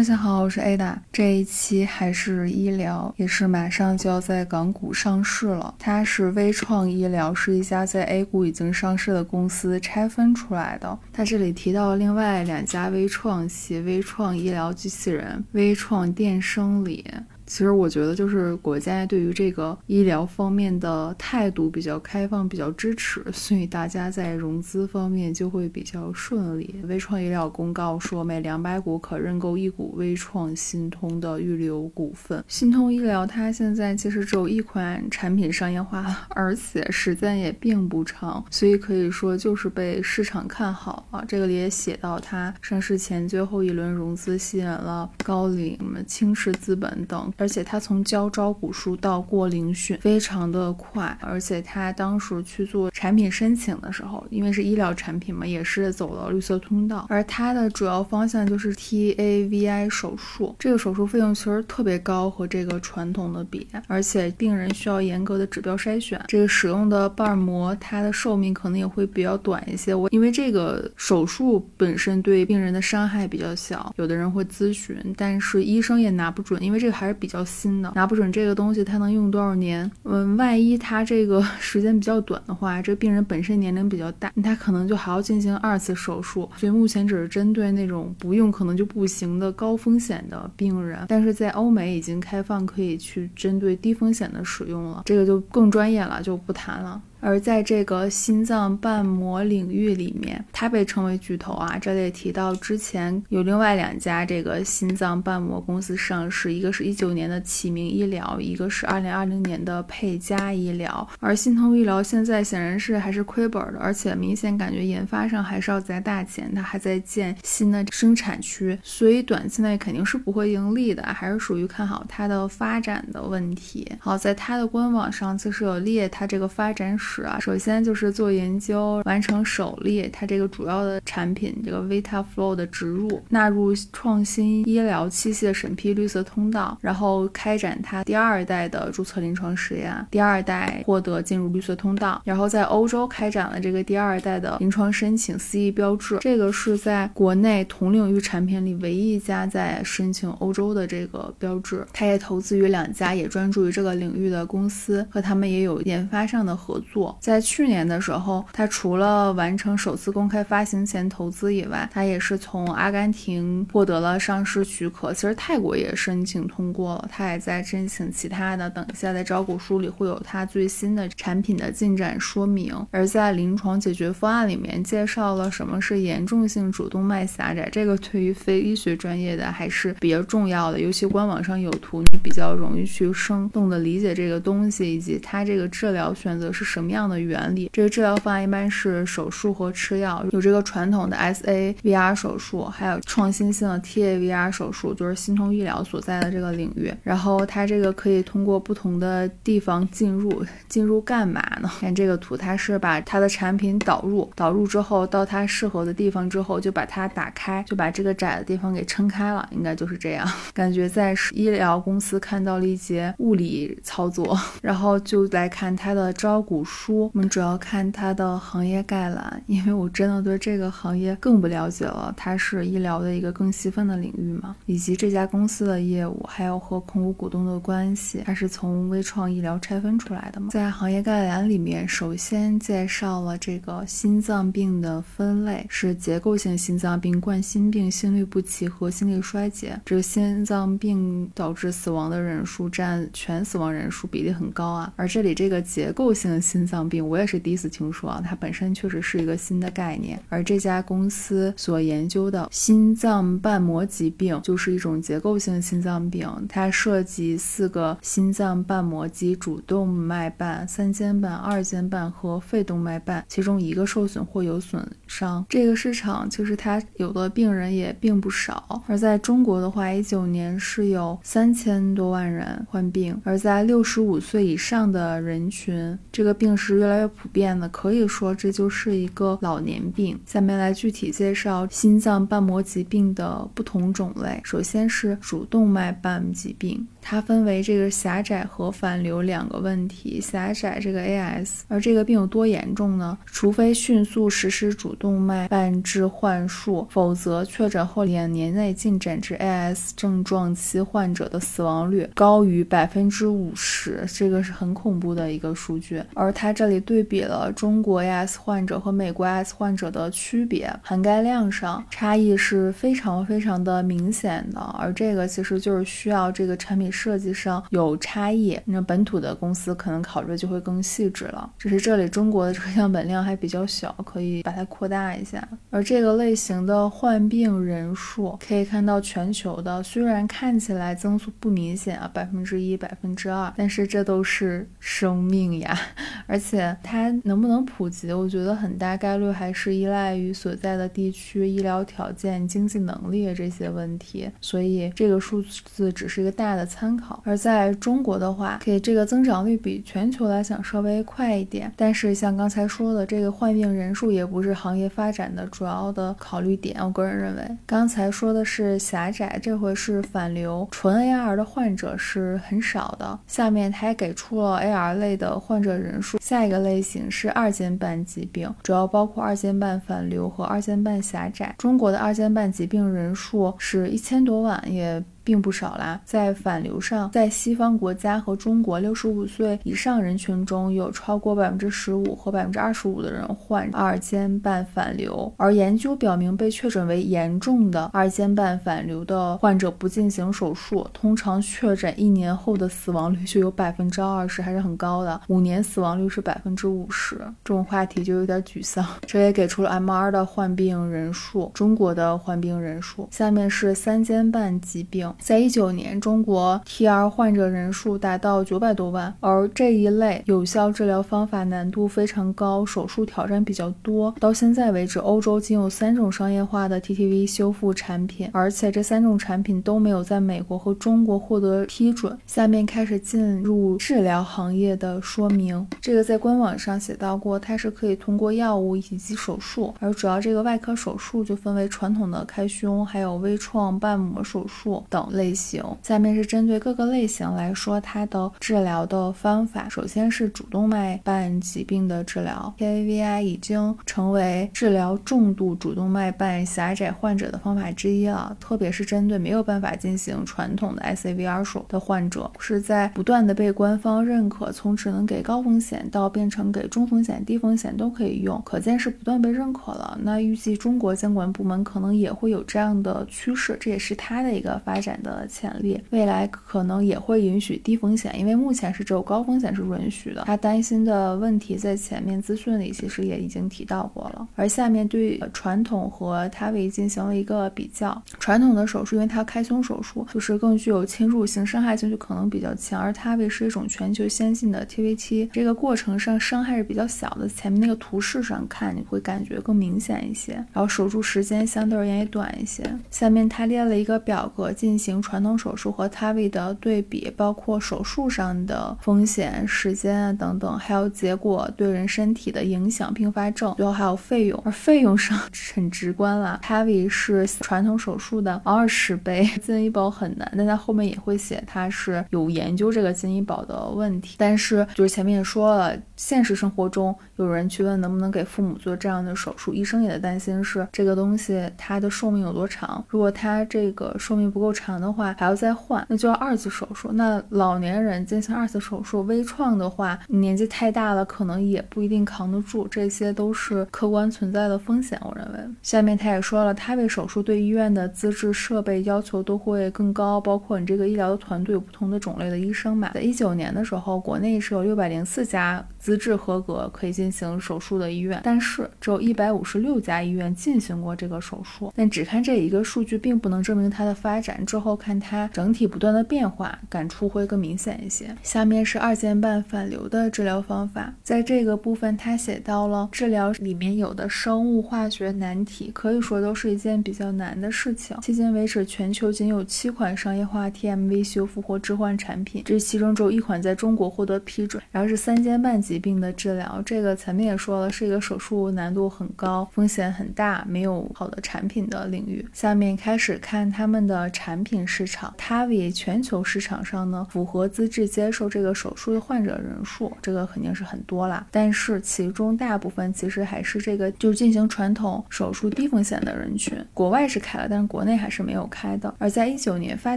大家好，我是 Ada。这一期还是医疗，也是马上就要在港股上市了。它是微创医疗，是一家在 A 股已经上市的公司拆分出来的。它这里提到另外两家微创企：微创医疗机器人、微创电生理。其实我觉得，就是国家对于这个医疗方面的态度比较开放，比较支持，所以大家在融资方面就会比较顺利。微创医疗公告说，每两百股可认购一股微创新通的预留股份。新通医疗它现在其实只有一款产品商业化，而且时间也并不长，所以可以说就是被市场看好啊。这个里也写到，它上市前最后一轮融资吸引了高瓴、青石资本等。而且他从交招股书到过遴选非常的快，而且他当时去做产品申请的时候，因为是医疗产品嘛，也是走了绿色通道。而它的主要方向就是 TAVI 手术，这个手术费用其实特别高，和这个传统的比，而且病人需要严格的指标筛选。这个使用的瓣膜，它的寿命可能也会比较短一些。我因为这个手术本身对病人的伤害比较小，有的人会咨询，但是医生也拿不准，因为这个还是比。较新的，拿不准这个东西它能用多少年。嗯，万一它这个 时间比较短的话，这病人本身年龄比较大，他可能就还要进行二次手术。所以目前只是针对那种不用可能就不行的高风险的病人，但是在欧美已经开放可以去针对低风险的使用了，这个就更专业了，就不谈了。而在这个心脏瓣膜领域里面，它被称为巨头啊。这里提到之前有另外两家这个心脏瓣膜公司上市，一个是一九年的启明医疗，一个是二零二零年的沛嘉医疗。而心通医疗现在显然是还是亏本的，而且明显感觉研发上还是要砸大钱，它还在建新的生产区，所以短期内肯定是不会盈利的，还是属于看好它的发展的问题。好，在它的官网上其实有列它这个发展史。是啊，首先就是做研究，完成首例，它这个主要的产品这个 Vita Flow 的植入，纳入创新医疗器械审批绿色通道，然后开展它第二代的注册临床实验，第二代获得进入绿色通道，然后在欧洲开展了这个第二代的临床申请 CE 标志，这个是在国内同领域产品里唯一一家在申请欧洲的这个标志。它也投资于两家也专注于这个领域的公司，和他们也有研发上的合作。在去年的时候，它除了完成首次公开发行前投资以外，它也是从阿根廷获得了上市许可。其实泰国也申请通过了，它也在申请其他的。等一下在招股书里会有它最新的产品的进展说明。而在临床解决方案里面介绍了什么是严重性主动脉狭窄，这个对于非医学专业的还是比较重要的。尤其官网上有图，你比较容易去生动的理解这个东西，以及它这个治疗选择是什么样。样的原理，这个治疗方案一般是手术和吃药，有这个传统的 SAVR 手术，还有创新性的 TAVR 手术，就是心通医疗所在的这个领域。然后它这个可以通过不同的地方进入，进入干嘛呢？看这个图，它是把它的产品导入，导入之后到它适合的地方之后，就把它打开，就把这个窄的地方给撑开了，应该就是这样。感觉在医疗公司看到了一些物理操作，然后就来看它的招股书。书我们主要看它的行业概览，因为我真的对这个行业更不了解了。它是医疗的一个更细分的领域嘛，以及这家公司的业务，还有和控股股东的关系，它是从微创医疗拆分出来的嘛。在行业概览里面，首先介绍了这个心脏病的分类，是结构性心脏病、冠心病、心律不齐和心力衰竭。这个心脏病导致死亡的人数占全死亡人数比例很高啊，而这里这个结构性心脏病我也是第一次听说啊，它本身确实是一个新的概念。而这家公司所研究的心脏瓣膜疾病就是一种结构性心脏病，它涉及四个心脏瓣膜及主动脉瓣、三尖瓣、二尖瓣和肺动脉瓣，其中一个受损或有损伤。这个市场其实它有的病人也并不少。而在中国的话，一九年是有三千多万人患病，而在六十五岁以上的人群，这个病。是越来越普遍的，可以说这就是一个老年病。下面来具体介绍心脏瓣膜疾病的不同种类。首先是主动脉瓣疾病。它分为这个狭窄和反流两个问题。狭窄这个 AS，而这个病有多严重呢？除非迅速实施主动脉瓣置换术，否则确诊后两年内进展至 AS 症状期患者的死亡率高于百分之五十，这个是很恐怖的一个数据。而它这里对比了中国 AS 患者和美国 AS 患者的区别，涵盖量上差异是非常非常的明显的。而这个其实就是需要这个产品。设计上有差异，那本土的公司可能考虑就会更细致了。只是这里中国的这个样本量还比较小，可以把它扩大一下。而这个类型的患病人数可以看到，全球的虽然看起来增速不明显啊，百分之一、百分之二，但是这都是生命呀。而且它能不能普及，我觉得很大概率还是依赖于所在的地区医疗条件、经济能力这些问题。所以这个数字只是一个大的。参参考，而在中国的话，给这个增长率比全球来讲稍微快一点。但是像刚才说的，这个患病人数也不是行业发展的主要的考虑点。我个人认为，刚才说的是狭窄，这回是反流，纯 AR 的患者是很少的。下面他还给出了 AR 类的患者人数。下一个类型是二尖瓣疾病，主要包括二尖瓣反流和二尖瓣狭窄。中国的二尖瓣疾病人数是一千多万，也。并不少啦，在反流上，在西方国家和中国，六十五岁以上人群中有超过百分之十五和百分之二十五的人患二尖瓣反流，而研究表明，被确诊为严重的二尖瓣反流的患者不进行手术，通常确诊一年后的死亡率就有百分之二十，还是很高的，五年死亡率是百分之五十。这种话题就有点沮丧。这也给出了 MR 的患病人数，中国的患病人数。下面是三尖瓣疾病。在一九年，中国 TR 患者人数达到九百多万，而这一类有效治疗方法难度非常高，手术挑战比较多。到现在为止，欧洲仅有三种商业化的 TTV 修复产品，而且这三种产品都没有在美国和中国获得批准。下面开始进入治疗行业的说明。这个在官网上写到过，它是可以通过药物以及手术，而主要这个外科手术就分为传统的开胸，还有微创瓣膜手术等。类型，下面是针对各个类型来说它的治疗的方法。首先是主动脉瓣疾病的治疗，TAVI 已经成为治疗重度主动脉瓣狭窄患者的方法之一了。特别是针对没有办法进行传统的 SAVR 手的患者，是在不断的被官方认可，从只能给高风险到变成给中风险、低风险都可以用，可见是不断被认可了。那预计中国监管部门可能也会有这样的趋势，这也是它的一个发展。的潜力，未来可能也会允许低风险，因为目前是只有高风险是允许的。他担心的问题在前面资讯里其实也已经提到过了。而下面对传统和 TAVI 进行了一个比较，传统的手术因为它开胸手术就是更具有侵入性，伤害性就可能比较强，而 TAVI 是一种全球先进的 TVT，这个过程上伤害是比较小的。前面那个图示上看你会感觉更明显一些，然后手术时间相对而言也短一些。下面他列了一个表格进行。传统手术和 TAVI 的对比，包括手术上的风险、时间啊等等，还有结果对人身体的影响、并发症，最后还有费用。而费用上 很直观了，TAVI 是传统手术的二十倍，进医保很难。但它后面也会写它是有研究这个进医保的问题。但是就是前面也说了，现实生活中有人去问能不能给父母做这样的手术，医生也在担心是这个东西它的寿命有多长？如果它这个寿命不够长。的话还要再换，那就要二次手术。那老年人进行二次手术，微创的话，年纪太大了，可能也不一定扛得住。这些都是客观存在的风险。我认为，下面他也说了，他为手术对医院的资质设备要求都会更高，包括你这个医疗的团队有不同的种类的医生嘛。在一九年的时候，国内是有六百零四家资质合格可以进行手术的医院，但是只有一百五十六家医院进行过这个手术。但只看这一个数据，并不能证明它的发展之后看它整体不断的变化，感触会更明显一些。下面是二尖瓣反流的治疗方法，在这个部分他写到了治疗里面有的生物化学难题，可以说都是一件比较难的事情。迄今为止，全球仅有七款商业化 TMV 修复或置换产品，这其中只有一款在中国获得批准。然后是三尖瓣疾病的治疗，这个前面也说了，是一个手术难度很高、风险很大、没有好的产品的领域。下面开始看他们的产品品市场，TAVI 全球市场上呢，符合资质接受这个手术的患者人数，这个肯定是很多啦。但是其中大部分其实还是这个就是进行传统手术低风险的人群。国外是开了，但是国内还是没有开的。而在一九年，发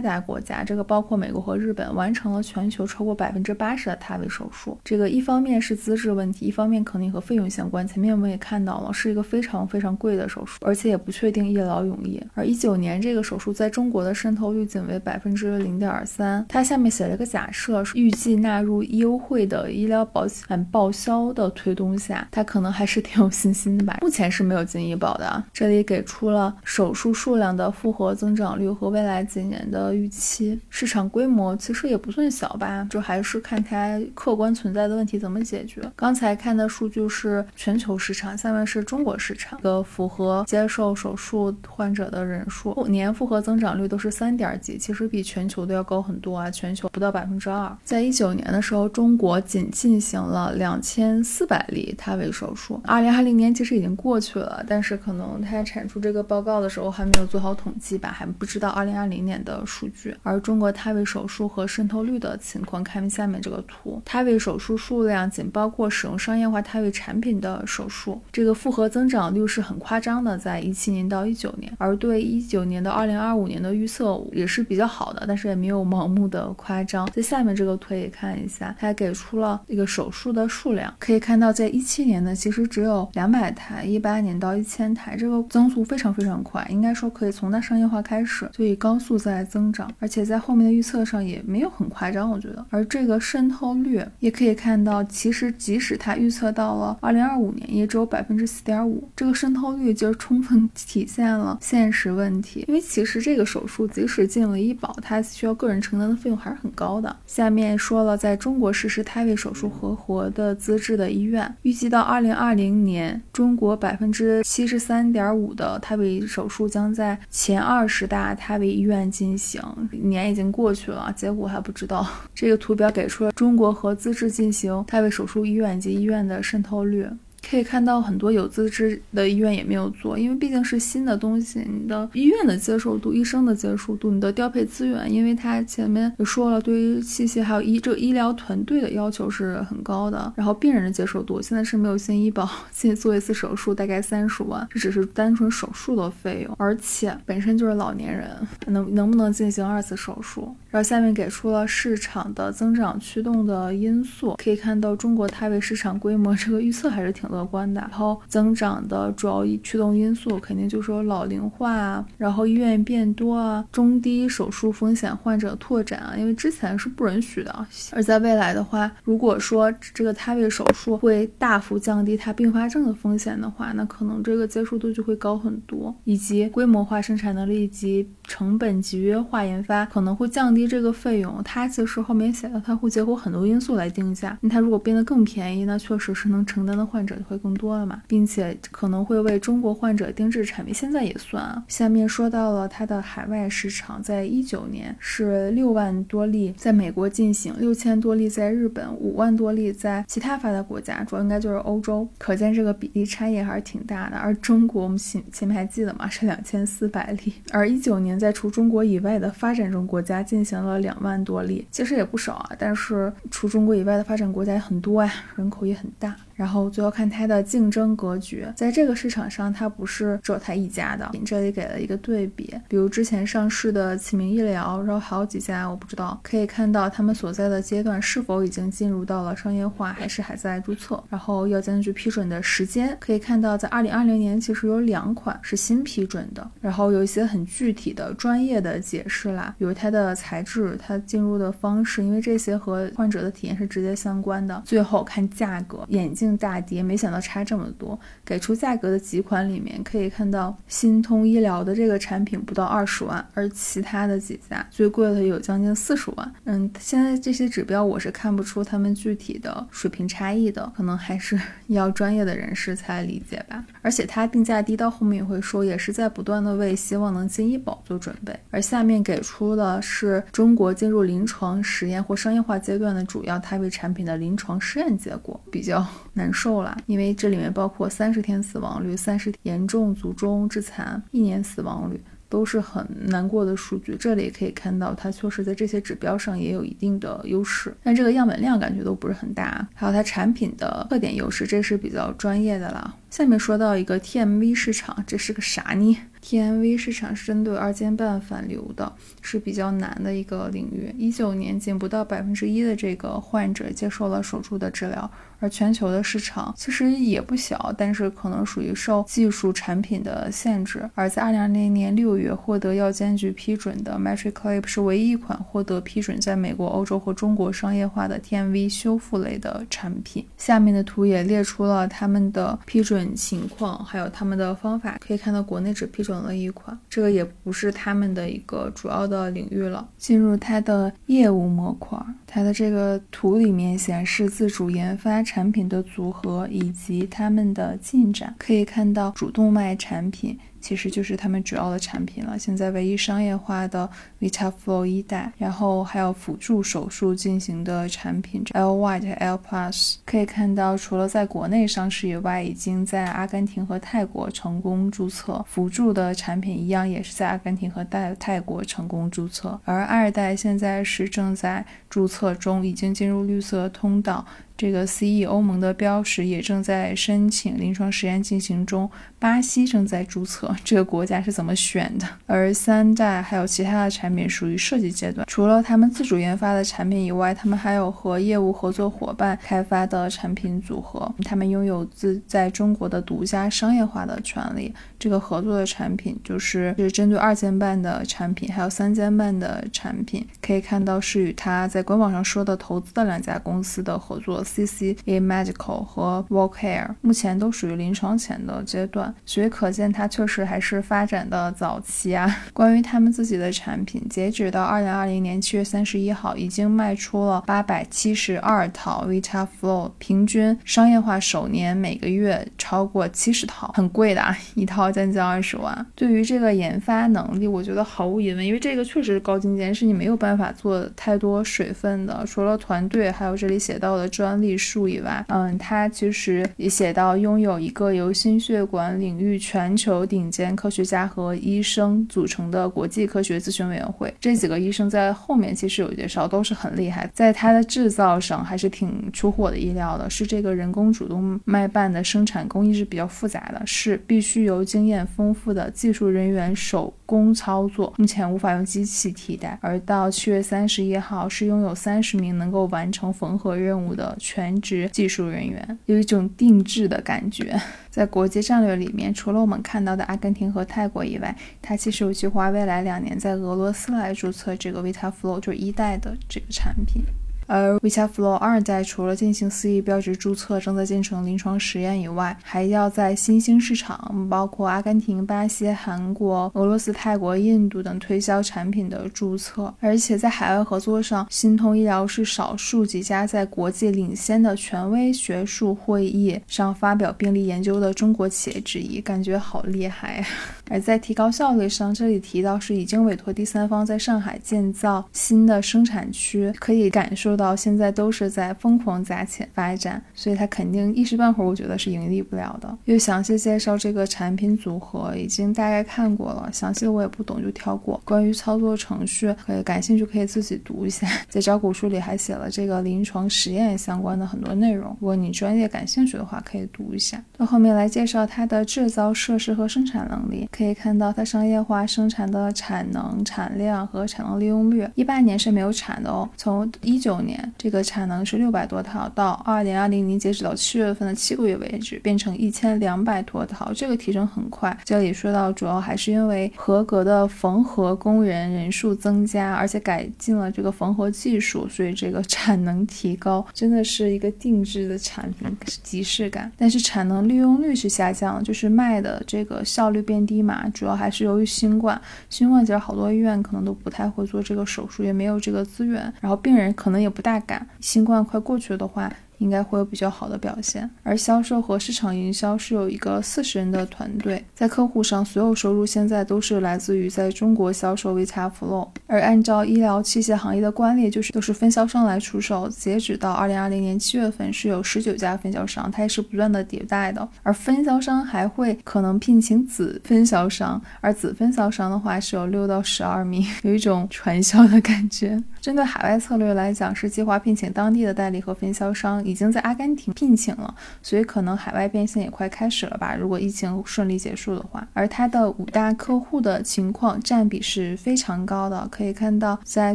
达国家，这个包括美国和日本，完成了全球超过百分之八十的 TAVI 手术。这个一方面是资质问题，一方面肯定和费用相关。前面我们也看到了，是一个非常非常贵的手术，而且也不确定一劳永逸。而一九年这个手术在中国的渗透率仅为百分之零点三。它下面写了个假设，预计纳入优惠的医疗保险报销的推动下，它可能还是挺有信心的吧。目前是没有进医保的。这里给出了手术数量的复合增长率和未来几年的预期，市场规模其实也不算小吧，就还是看它客观存在的问题怎么解决。刚才看的数据是全球市场，下面是中国市场的符合接受手术患者的人数，年复合增长率都是三三点几，其实比全球都要高很多啊，全球不到百分之二。在一九年的时候，中国仅进行了两千四百例 TAVI 手术，二零二零年其实已经过去了，但是可能它产出这个报告的时候还没有做好统计吧，还不知道二零二零年的数据。而中国 TAVI 手术和渗透率的情况，看下面这个图，TAVI 手术数量仅包括使用商业化 TAVI 产品的手术，这个复合增长率是很夸张的，在一七年到一九年，而对一九年到二零二五年的预测也是比较好的，但是也没有盲目的夸张。在下面这个图也看一下，它给出了一个手术的数量，可以看到在一七年呢，其实只有两百台，一八年到一千台，这个增速非常非常快，应该说可以从它商业化开始就以高速在增长，而且在后面的预测上也没有很夸张，我觉得。而这个渗透率也可以看到，其实即使它预测到了二零二五年，也只有百分之四点五，这个渗透率就充分体现了现实问题。因为其实这个手术即即使进了医保，它需要个人承担的费用还是很高的。下面说了，在中国实施胎位手术合活的资质的医院，预计到二零二零年，中国百分之七十三点五的胎位手术将在前二十大胎位医院进行。年已经过去了，结果还不知道。这个图表给出了中国和资质进行胎位手术医院及医院的渗透率。可以看到很多有资质的医院也没有做，因为毕竟是新的东西，你的医院的接受度、医生的接受度、你的调配资源，因为它前面也说了，对于器械还有医这个医疗团队的要求是很高的。然后病人的接受度现在是没有新医保，现在做一次手术大概三十万，这只是单纯手术的费用，而且本身就是老年人，能能不能进行二次手术？然后下面给出了市场的增长驱动的因素，可以看到中国胎位市场规模这个预测还是挺。乐观的，然后增长的主要驱动因素肯定就是说老龄化啊，然后医院变多啊，中低手术风险患者拓展啊，因为之前是不允许的。而在未来的话，如果说这个胎位手术会大幅降低它并发症的风险的话，那可能这个接受度就会高很多，以及规模化生产能力及成本集约化研发可能会降低这个费用。它其实后面写的，它会结合很多因素来定价。那它如果变得更便宜，那确实是能承担的患者。会更多了嘛，并且可能会为中国患者定制产品，现在也算啊。下面说到了它的海外市场，在一九年是六万多例在美国进行，六千多例在日本，五万多例在其他发达国家，主要应该就是欧洲。可见这个比例差异还是挺大的。而中国，我们前前面还记得嘛？是两千四百例。而一九年在除中国以外的发展中国家进行了两万多例，其实也不少啊。但是除中国以外的发展国家也很多呀，人口也很大。然后最后看它的竞争格局，在这个市场上，它不是只有它一家的。这里给了一个对比，比如之前上市的启明医疗，然后还有几家我不知道。可以看到他们所在的阶段是否已经进入到了商业化，还是还在注册。然后药监局批准的时间，可以看到在二零二零年其实有两款是新批准的。然后有一些很具体的专业的解释啦，比如它的材质、它进入的方式，因为这些和患者的体验是直接相关的。最后看价格，眼镜。大跌，没想想到差这么多。给出价格的几款里面，可以看到新通医疗的这个产品不到二十万，而其他的几家最贵的有将近四十万。嗯，现在这些指标我是看不出他们具体的水平差异的，可能还是 要专业的人士才理解吧。而且它定价低到后面也会说，也是在不断的为希望能进医保做准备。而下面给出的是中国进入临床实验或商业化阶段的主要泰瑞产品的临床试验结果，比较 难受了，因为这里面包括三十天死亡率、三十严重卒中致残、一年死亡率。都是很难过的数据，这里也可以看到它确实在这些指标上也有一定的优势，但这个样本量感觉都不是很大。还有它产品的特点优势，这是比较专业的了。下面说到一个 TMV 市场，这是个啥呢？TMV 市场是针对二尖瓣反流的，是比较难的一个领域。一九年仅不到百分之一的这个患者接受了手术的治疗。而全球的市场其实也不小，但是可能属于受技术产品的限制。而在二零二零年六月获得药监局批准的 MetriClip 是唯一一款获得批准在美国、欧洲和中国商业化的 TMV 修复类的产品。下面的图也列出了他们的批准情况，还有他们的方法。可以看到，国内只批准了一款，这个也不是他们的一个主要的的领域了。进入它的业务模块，它的这个图里面显示自主研发。产品的组合以及它们的进展，可以看到主动脉产品。其实就是他们主要的产品了。现在唯一商业化的 VitaFlow 一代，然后还有辅助手术进行的产品 L White、L Plus。可以看到，除了在国内上市以外，已经在阿根廷和泰国成功注册。辅助的产品一样也是在阿根廷和泰泰国成功注册。而二代现在是正在注册中，已经进入绿色通道。这个 CE 欧盟的标识也正在申请，临床实验进行中。巴西正在注册，这个国家是怎么选的？而三代还有其他的产品属于设计阶段。除了他们自主研发的产品以外，他们还有和业务合作伙伴开发的产品组合。他们拥有自在中国的独家商业化的权利。这个合作的产品就是是针对二尖瓣的产品，还有三尖瓣的产品。可以看到是与他在官网上说的投资的两家公司的合作，CCA Medical 和 Volcare，目前都属于临床前的阶段。所以可见，它确实还是发展的早期啊。关于他们自己的产品，截止到二零二零年七月三十一号，已经卖出了八百七十二套 VitaFlow，平均商业化首年每个月超过七十套，很贵的啊，一套将近二十万。对于这个研发能力，我觉得毫无疑问，因为这个确实是高精尖，是你没有办法做太多水分的。除了团队，还有这里写到的专利数以外，嗯，它其实也写到拥有一个由心血管领域全球顶尖科学家和医生组成的国际科学咨询委员会，这几个医生在后面其实有介绍，都是很厉害。在它的制造上还是挺出乎我的意料的，是这个人工主动脉瓣的生产工艺是比较复杂的，是必须由经经验丰富的技术人员手工操作，目前无法用机器替代。而到七月三十一号，是拥有三十名能够完成缝合任务的全职技术人员，有一种定制的感觉。在国际战略里面，除了我们看到的阿根廷和泰国以外，它其实有计划未来两年在俄罗斯来注册这个 VitaFlow，就是一代的这个产品。而 VitaFlow 二代除了进行 CE 标志注册，正在进行临床实验以外，还要在新兴市场，包括阿根廷、巴西、韩国、俄罗斯、泰国、印度等推销产品的注册。而且在海外合作上，新通医疗是少数几家在国际领先的权威学术会议上发表病例研究的中国企业之一，感觉好厉害呀！而在提高效率上，这里提到是已经委托第三方在上海建造新的生产区，可以感受到现在都是在疯狂砸钱发展，所以它肯定一时半会儿我觉得是盈利不了的。又详细介绍这个产品组合，已经大概看过了，详细的我也不懂就跳过。关于操作程序，可以感兴趣可以自己读一下，在招股书里还写了这个临床实验相关的很多内容，如果你专业感兴趣的话，可以读一下。到后面来介绍它的制造设施和生产能力。可以看到，它商业化生产的产能、产量和产能利用率，一八年是没有产的哦。从一九年，这个产能是六百多套，到二零二零年截止到七月份的七个月为止，变成一千两百多套，这个提升很快。这里说到，主要还是因为合格的缝合工人人数增加，而且改进了这个缝合技术，所以这个产能提高，真的是一个定制的产品即视感。但是产能利用率是下降，就是卖的这个效率变低嘛，主要还是由于新冠。新冠其实好多医院可能都不太会做这个手术，也没有这个资源，然后病人可能也不大敢。新冠快过去的话。应该会有比较好的表现，而销售和市场营销是有一个四十人的团队，在客户上，所有收入现在都是来自于在中国销售 VitaFlow，而按照医疗器械行业的惯例，就是都是分销商来出售。截止到二零二零年七月份，是有十九家分销商，它也是不断的迭代的。而分销商还会可能聘请子分销商，而子分销商的话是有六到十二名，有一种传销的感觉。针对海外策略来讲，是计划聘请当地的代理和分销商。已经在阿根廷聘请了，所以可能海外变现也快开始了吧？如果疫情顺利结束的话，而它的五大客户的情况占比是非常高的，可以看到在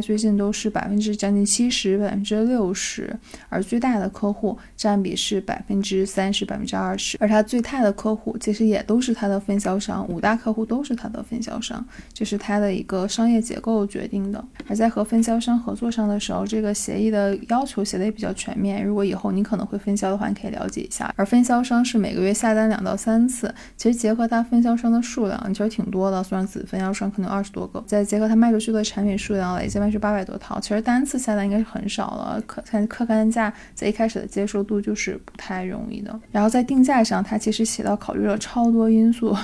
最近都是百分之将近七十、百分之六十，而最大的客户占比是百分之三十、百分之二十，而它最大的客户其实也都是它的分销商，五大客户都是它的分销商，这是它的一个商业结构决定的。而在和分销商合作上的时候，这个协议的要求写的也比较全面，如果以后后你可能会分销的话，你可以了解一下。而分销商是每个月下单两到三次，其实结合它分销商的数量，其实挺多的。虽然子分销商可能二十多个，再结合它卖出去的产品数量，累计卖出八百多套，其实单次下单应该是很少了。客看客单价在一开始的接受度就是不太容易的。然后在定价上，它其实写到考虑了超多因素，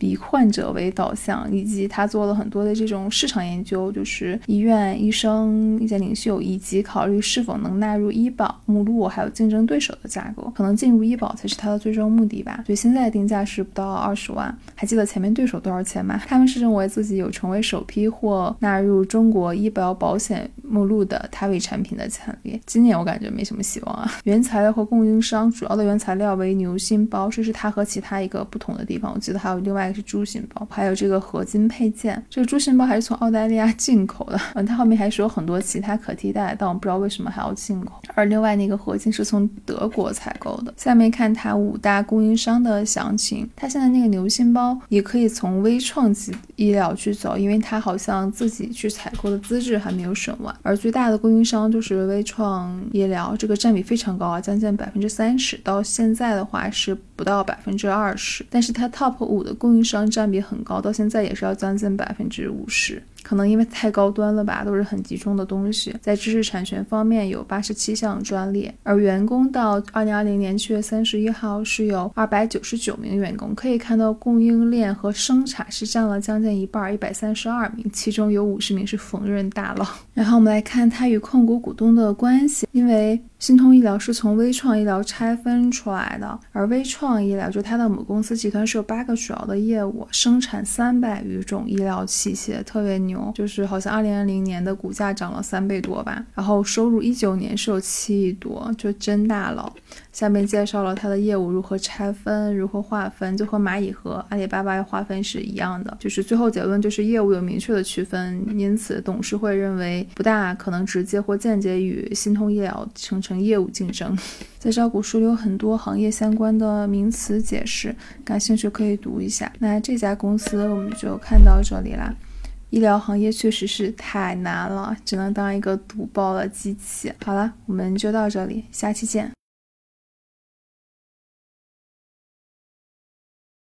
以患者为导向，以及他做了很多的这种市场研究，就是医院、医生、意见领袖，以及考虑是否能纳入医保目录，还还有。竞争对手的价格，可能进入医保才是它的最终目的吧。所以现在的定价是不到二十万。还记得前面对手多少钱吗？他们是认为自己有成为首批或纳入中国医保保险目录的他为产品的潜力。今年我感觉没什么希望啊。原材料和供应商主要的原材料为牛心包，这是它和其他一个不同的地方。我记得还有另外一个是猪心包，还有这个合金配件。这个猪心包还是从澳大利亚进口的。嗯，它后面还是有很多其他可替代，但我不知道为什么还要进口。而另外那个合金是。从德国采购的。下面看它五大供应商的详情。它现在那个牛心包也可以从微创级医疗去走，因为它好像自己去采购的资质还没有审完。而最大的供应商就是微创医疗，这个占比非常高啊，将近百分之三十。到现在的话是不到百分之二十，但是它 top 五的供应商占比很高，到现在也是要将近百分之五十。可能因为太高端了吧，都是很集中的东西。在知识产权方面有八十七项专利，而员工到二零二零年七月三十一号是有二百九十九名员工。可以看到供应链和生产是占了将近一半，一百三十二名，其中有五十名是缝纫大佬。然后我们来看它与控股股东的关系，因为。新通医疗是从微创医疗拆分出来的，而微创医疗就它的母公司集团是有八个主要的业务，生产三百余种医疗器械，特别牛，就是好像二零二零年的股价涨了三倍多吧，然后收入一九年是有七亿多，就真大佬。下面介绍了它的业务如何拆分，如何划分，就和蚂蚁和阿里巴巴划分是一样的，就是最后结论就是业务有明确的区分，因此董事会认为不大可能直接或间接与新通医疗形成成。业务竞争，在招股书里有很多行业相关的名词解释，感兴趣可以读一下。那这家公司我们就看到这里啦。医疗行业确实是太难了，只能当一个读报的机器。好了，我们就到这里，下期见。